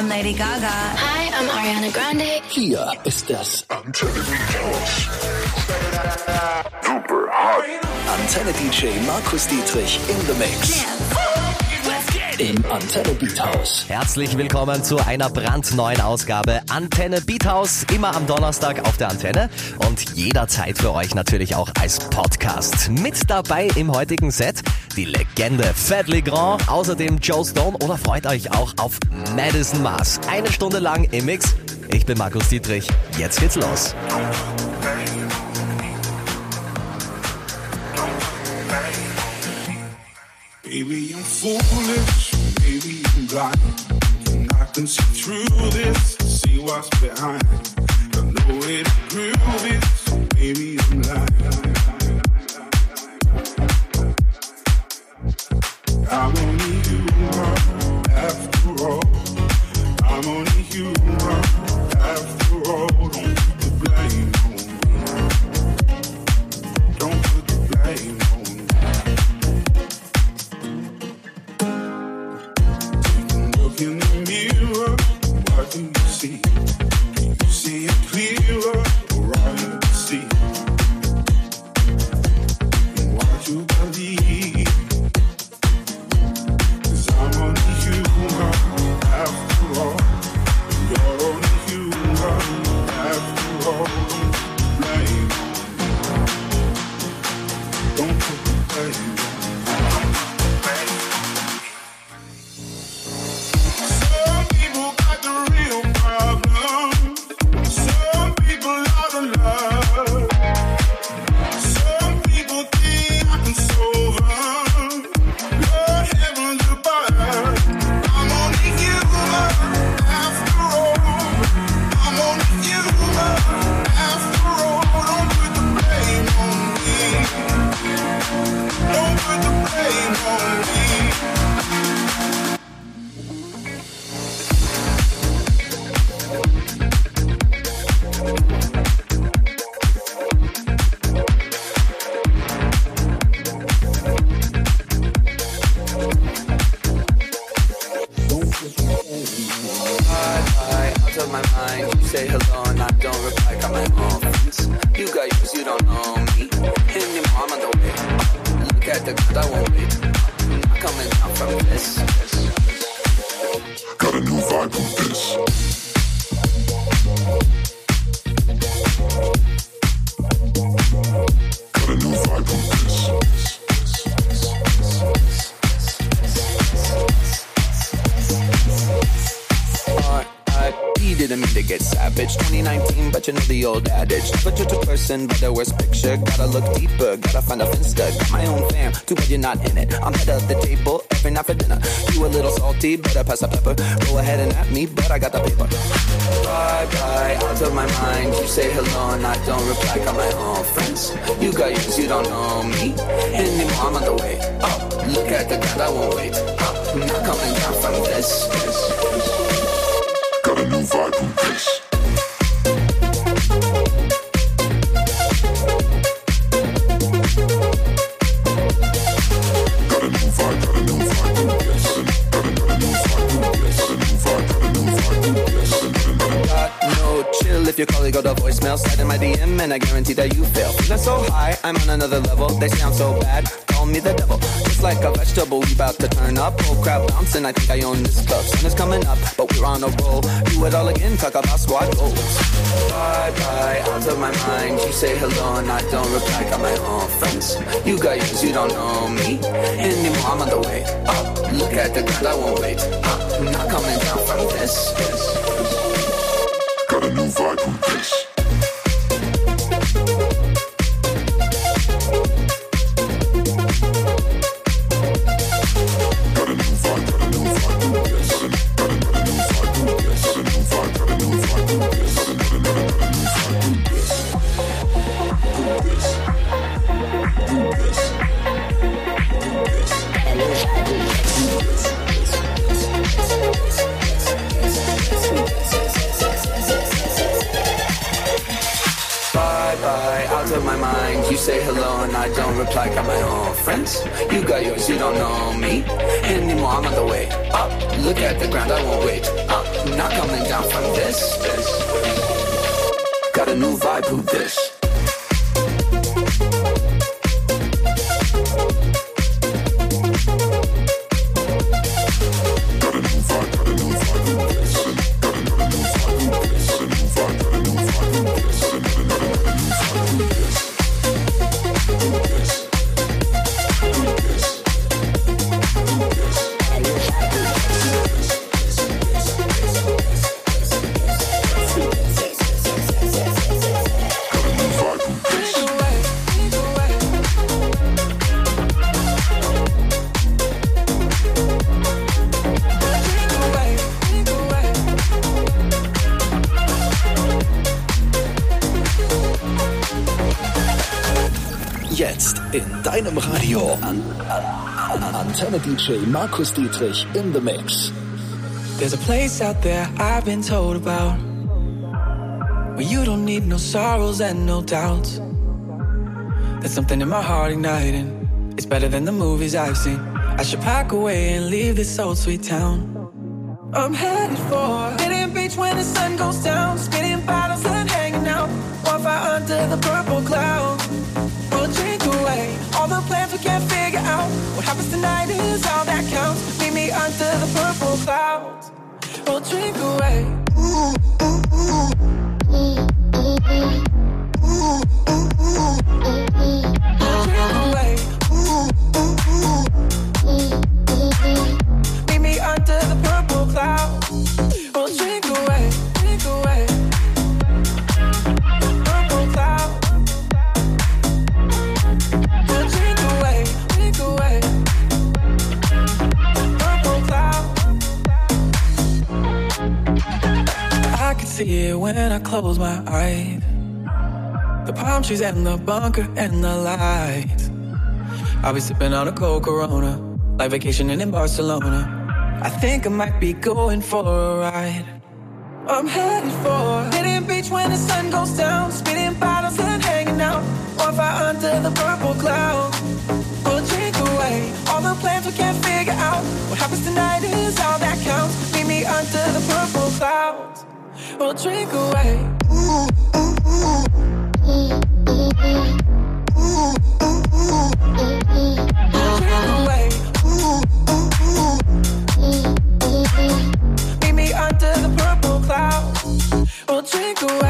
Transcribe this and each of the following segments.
I'm Lady Gaga. Hi, I'm Ariana Grande. Hier ist das Antenne Beathouse. Super hot. Antenne DJ Markus Dietrich in the Mix. Im Antenne Beat House. Herzlich willkommen zu einer brandneuen Ausgabe Antenne Beat House. Immer am Donnerstag auf der Antenne und jederzeit für euch natürlich auch als Podcast. Mit dabei im heutigen Set die Legende Fat Legrand, außerdem Joe Stone oder freut euch auch auf Madison Mars. Eine Stunde lang im Mix. Ich bin Markus Dietrich. Jetzt geht's los. Maybe I'm foolish, maybe I'm blind. And I can see through this, see what's behind. I know where the groove is, maybe I'm lying. I'm only human after all. I'm only human person by the worst picture. Gotta look deeper, gotta find a finsta. Got my own fam, too bad you're not in it. I'm head of the table every night for dinner. You a little salty, better pass the pepper. Go ahead and at me, but I got the paper. Bye bye, out of my mind. You say hello and I don't reply. Got my own friends. You got yours, you don't know me anymore. I'm on the way. Oh, look at the God, I won't wait. Oh, I'm not coming down from this. this, this. Got a new vibe Got a voicemail, slide in my DM and I guarantee that you fail. Feeling so high, I'm on another level. They sound so bad, call me the devil. Just like a vegetable, we about to turn up. Oh crap, bouncing, I think I own this club. Sun is coming up, but we're on a roll. Do it all again, talk about squad goals. Bye bye, out of my mind. You say hello and I don't reply. Got my own friends. You got yours, you don't know me anymore. I'm on the way. Oh, look at the God, I won't wait. Oh, I'm not coming down from this. não vai por The ground, I won't wait up. Not coming down from this. this. Got a new vibe, who this? Radio. An, an, an Antenne DJ Markus Dietrich in the Mix. There's a place out there I've been told about where you don't need no sorrows and no doubts. There's something in my heart igniting. It's better than the movies I've seen. I should pack away and leave this old sweet town. I'm headed for Hidden Beach when the sun goes down. Spinning bottles and hanging out. Fire under the purple clouds. The plans we can't figure out. What happens tonight is all that counts. Meet me under the purple clouds. We'll drink away. We'll drink away. Meet me under the purple clouds. We'll drink away. See it when I close my eyes. The palm trees and the bunker and the lights. I'll be sipping on a cold Corona, like vacationing in Barcelona. I think I might be going for a ride. I'm headed for Hidden Beach when the sun goes down. Spinning bottles and hanging out. One fire under the purple cloud. We'll drink away. Drink away. Meet me under the purple clouds. We'll drink away,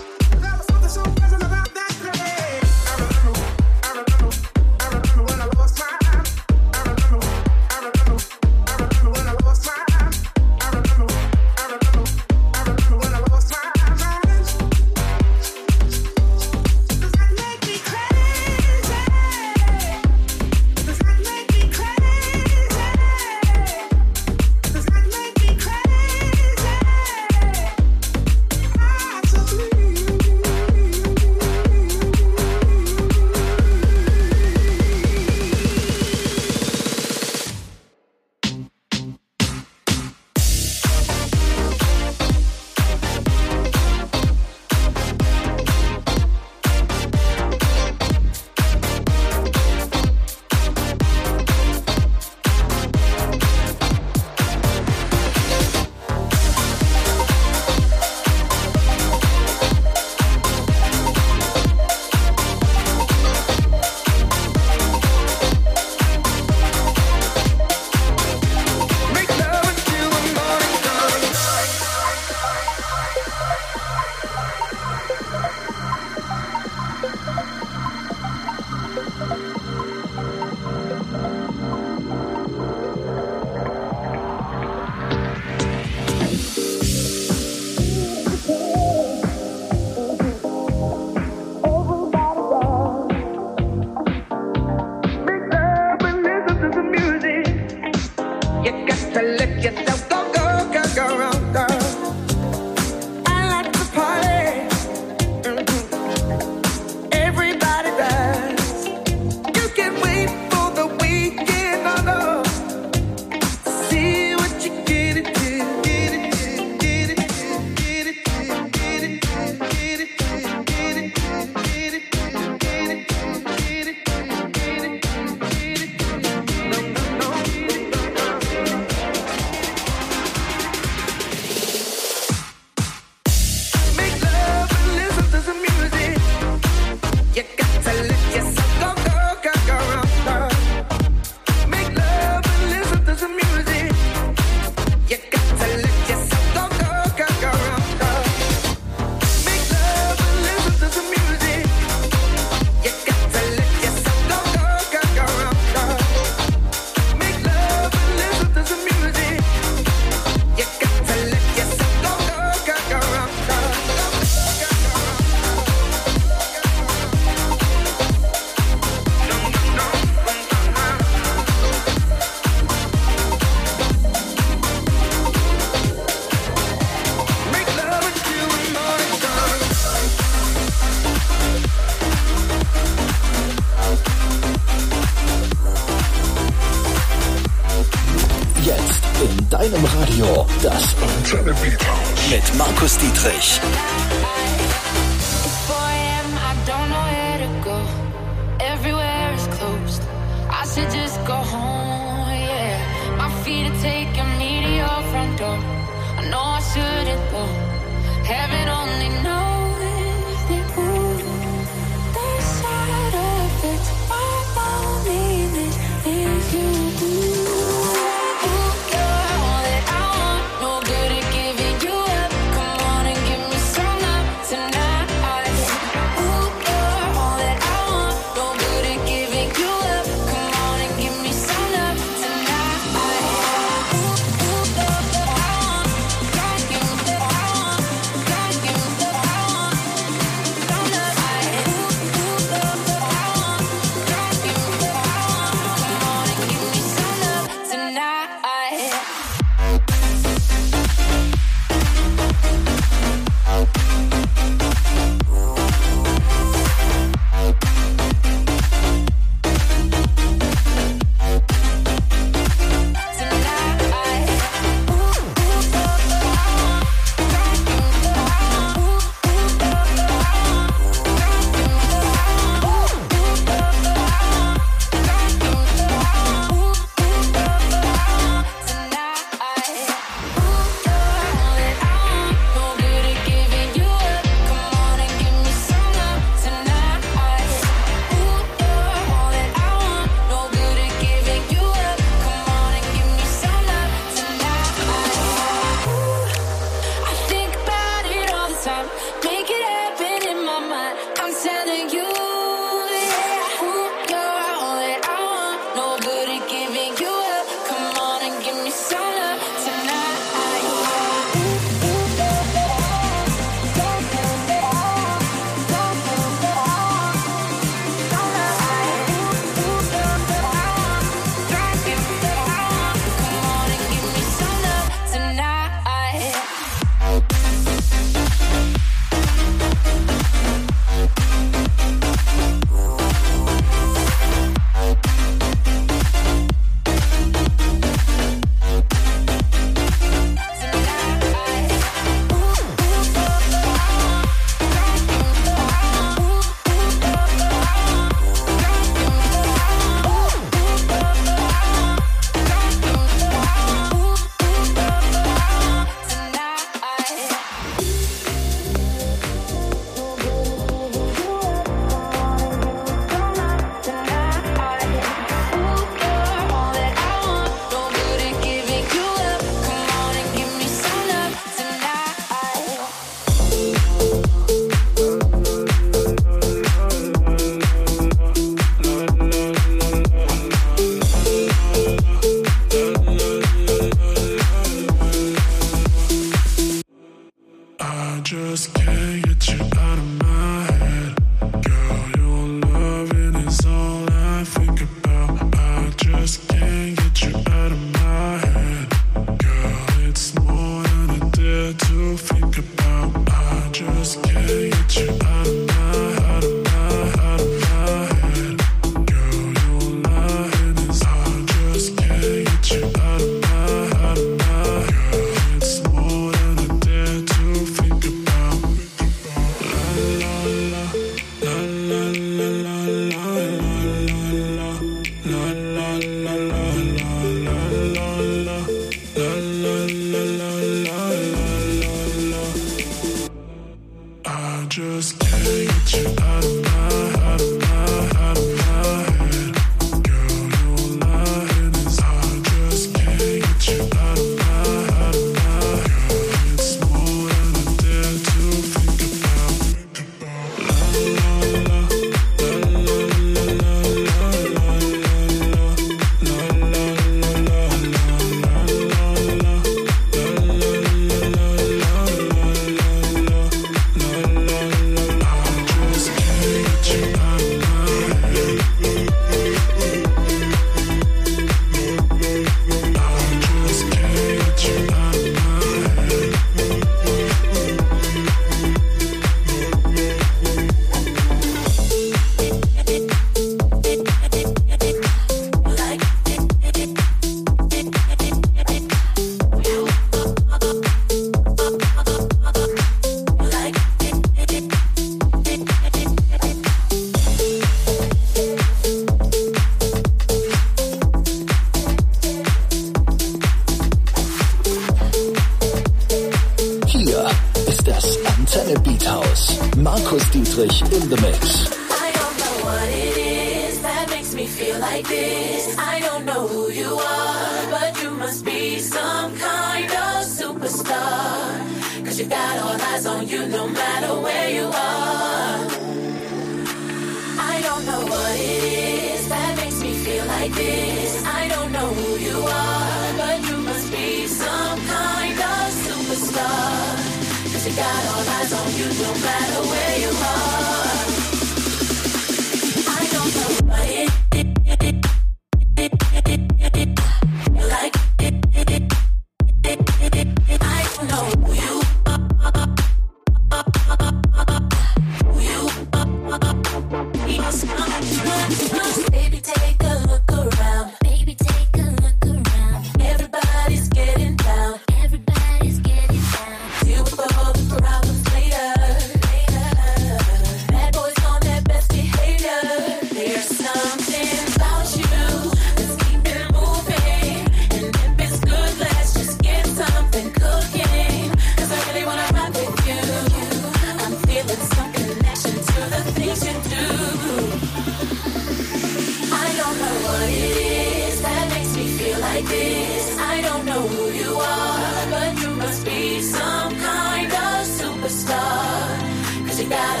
like this. I don't know who you are, but you must be some kind of superstar. Cause you got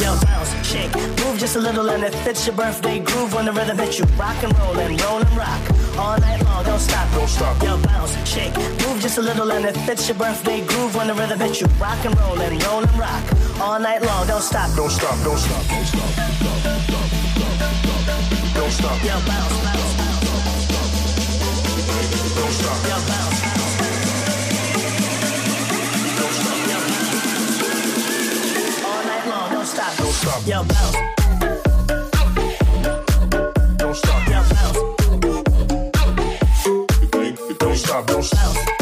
Yo, bounce, shake, move just a little and it fits your birthday groove when the rhythm hits you. Rock and roll and roll and rock. All night long, don't stop. Don't stop. Yo, bounce, shake, move just a little and it fits your birthday groove when the rhythm hits you. Rock and roll and roll and rock. All night long, don't stop. Don't stop, don't stop, don't stop. Don't stop. Yo, bounce, bounce, bounce. Don't stop. Yo, bounce. don't stop. Yo, bounce. Don't stop, don't stop. Don't stop, don't stop.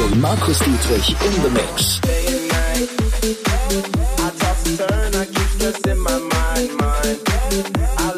DJ Markus Dietrich in the mix. I toss and turn, I keep this in my mind, mind. I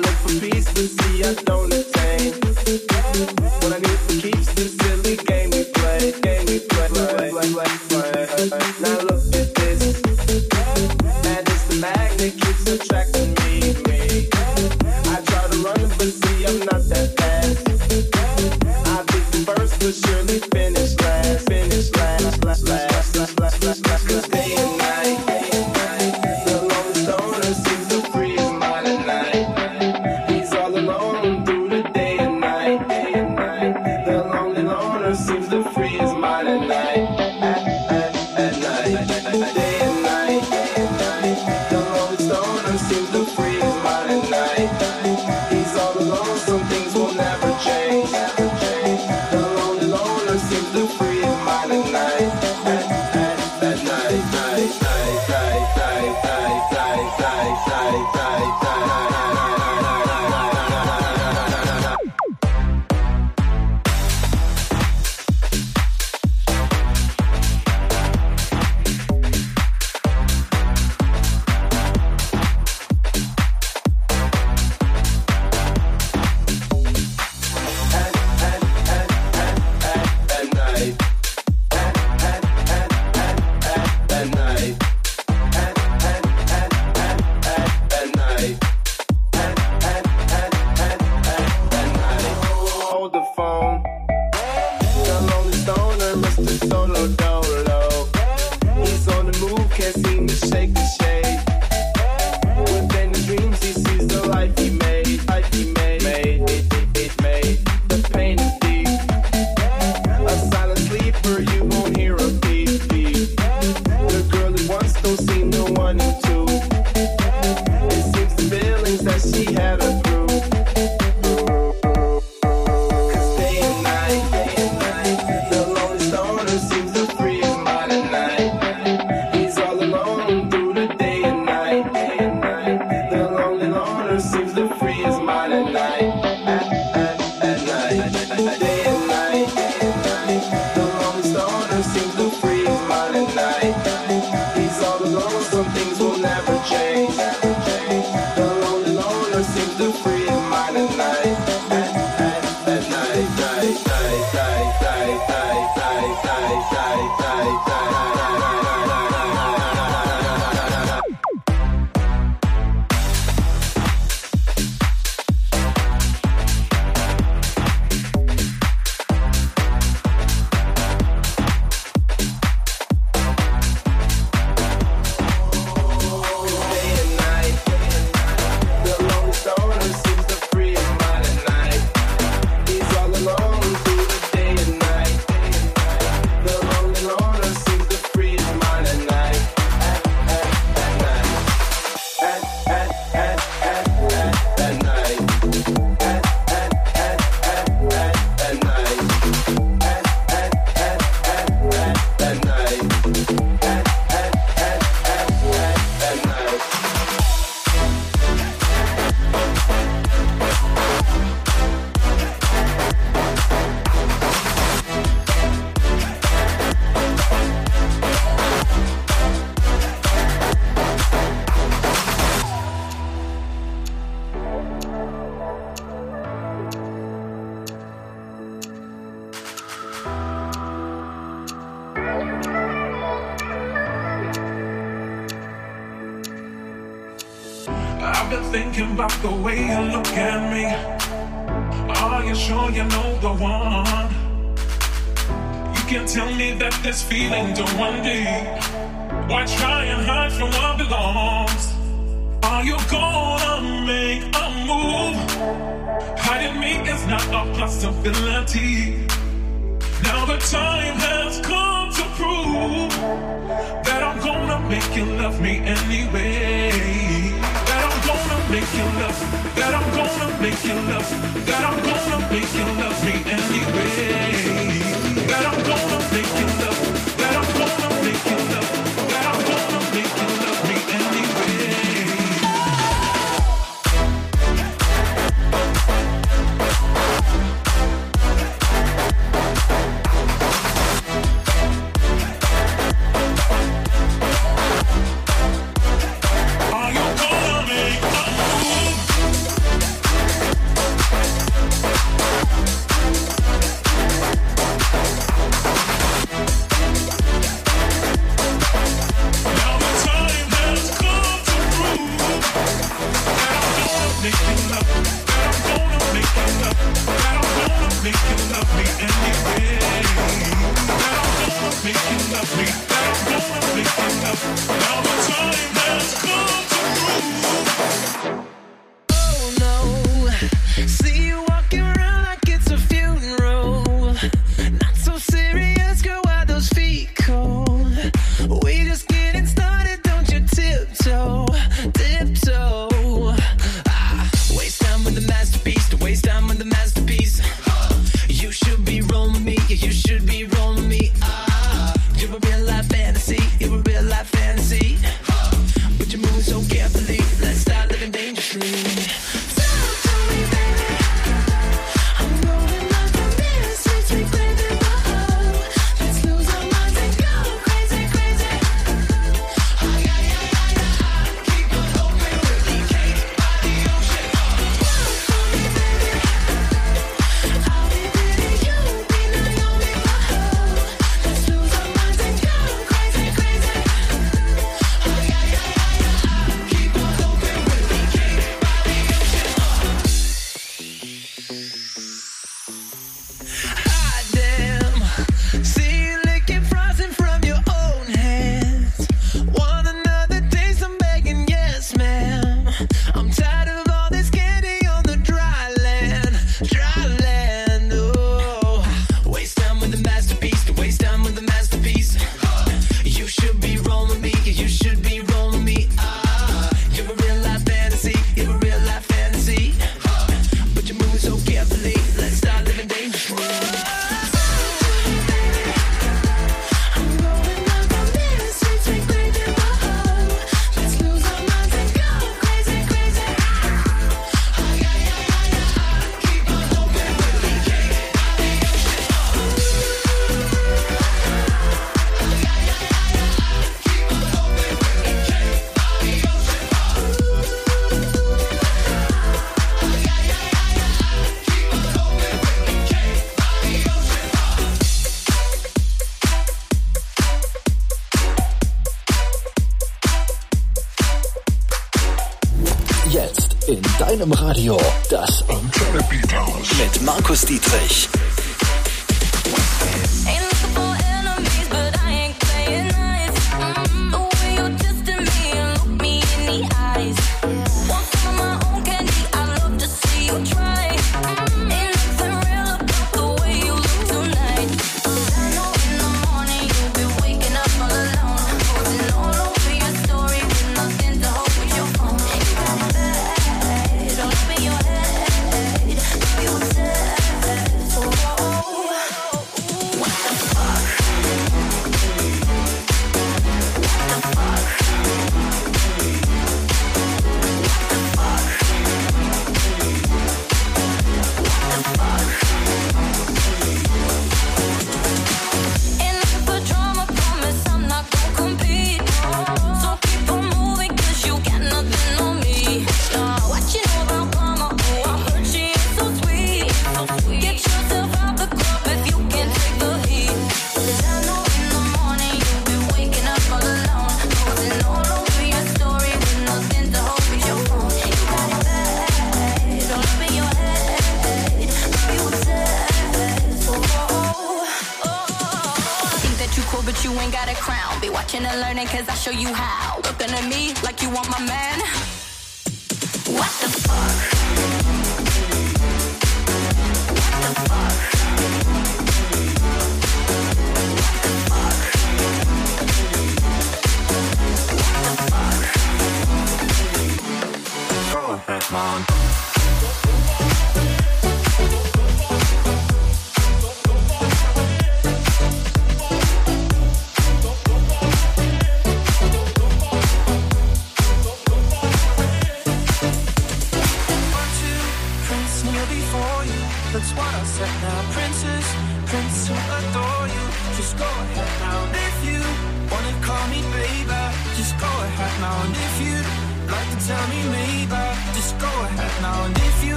you have.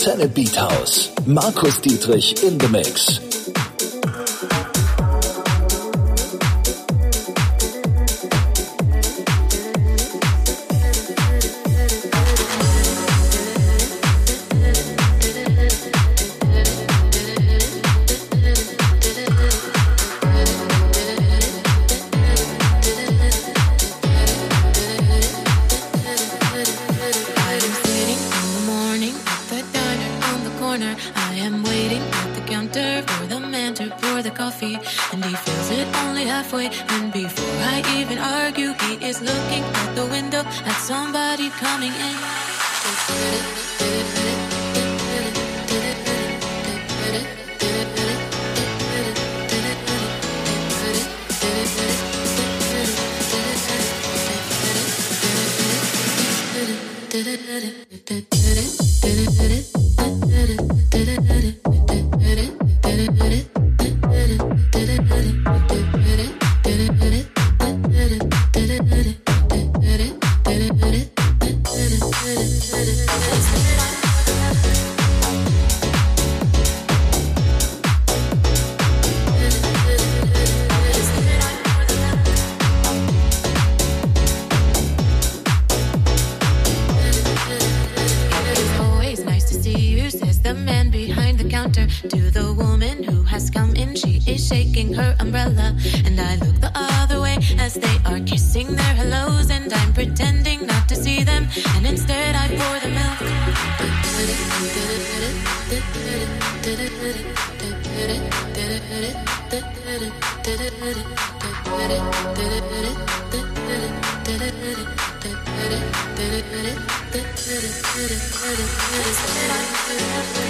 Antenne Beat House. Markus Dietrich in the Mix. her umbrella. And I look the other way as they are kissing their hellos. And I'm pretending not to see them. And instead, I pour the milk.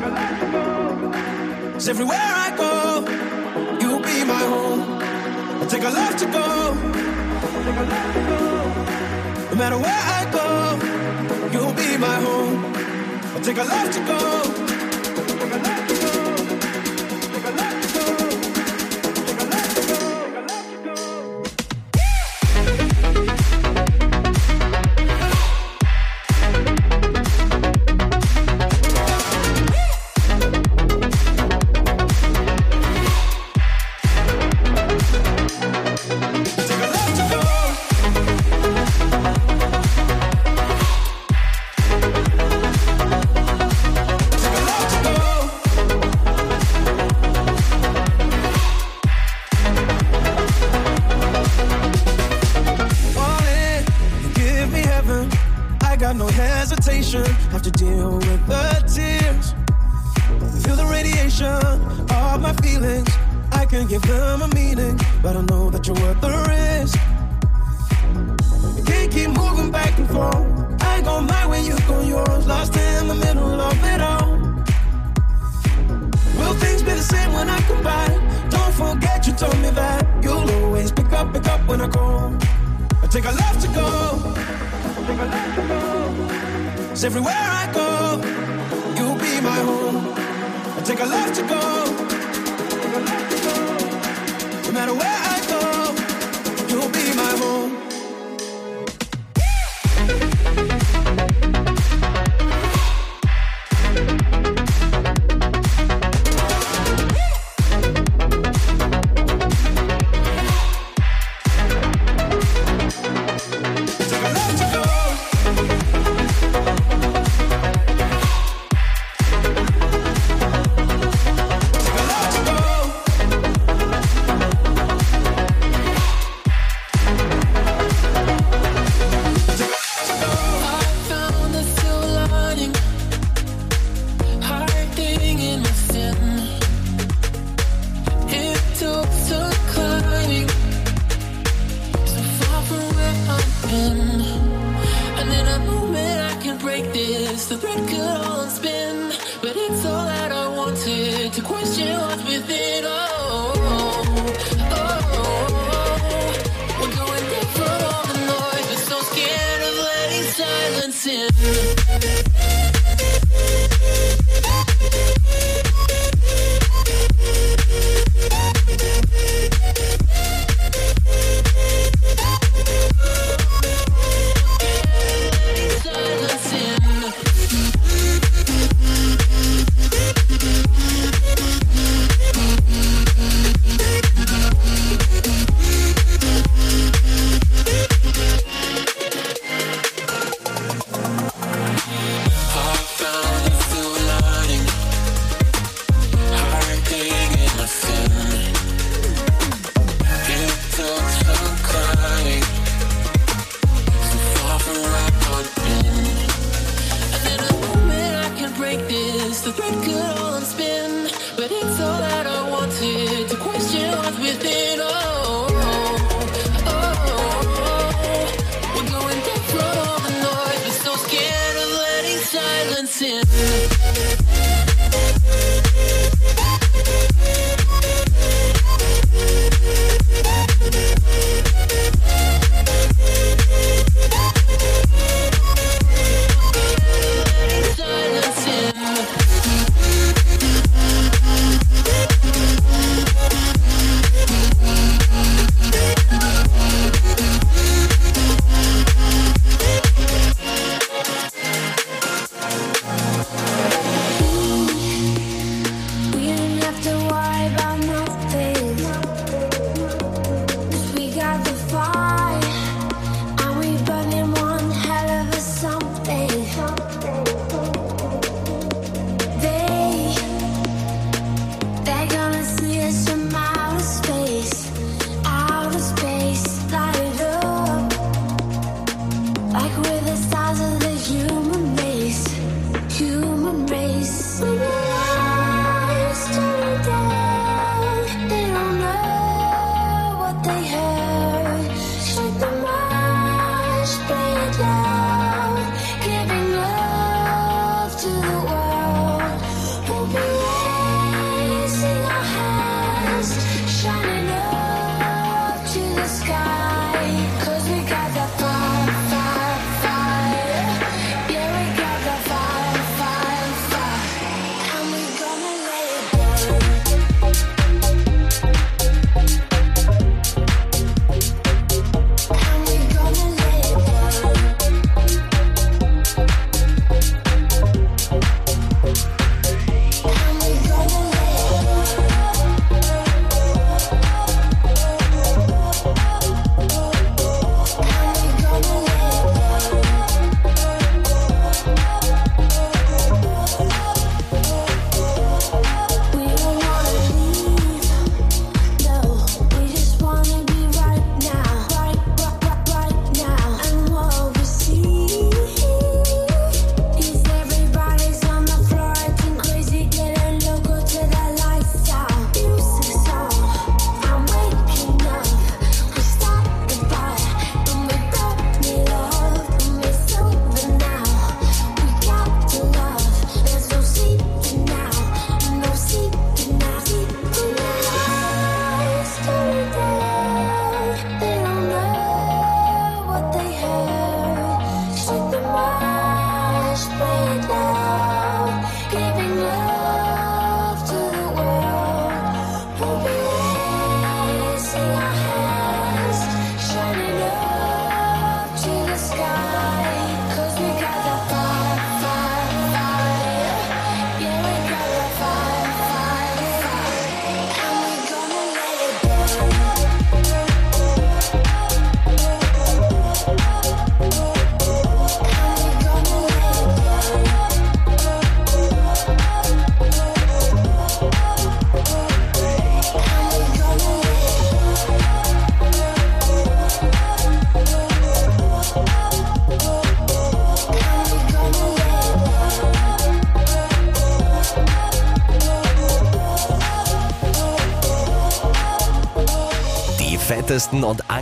Cause everywhere I go, you'll be my home. I take a left to go. No matter where I go, you'll be my home. I take a left to go.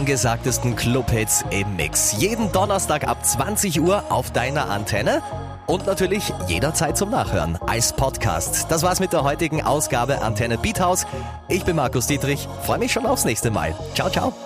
angesagtesten Clubhits im Mix. Jeden Donnerstag ab 20 Uhr auf deiner Antenne und natürlich jederzeit zum Nachhören als Podcast. Das war's mit der heutigen Ausgabe Antenne Beat House. Ich bin Markus Dietrich, freue mich schon aufs nächste Mal. Ciao, ciao.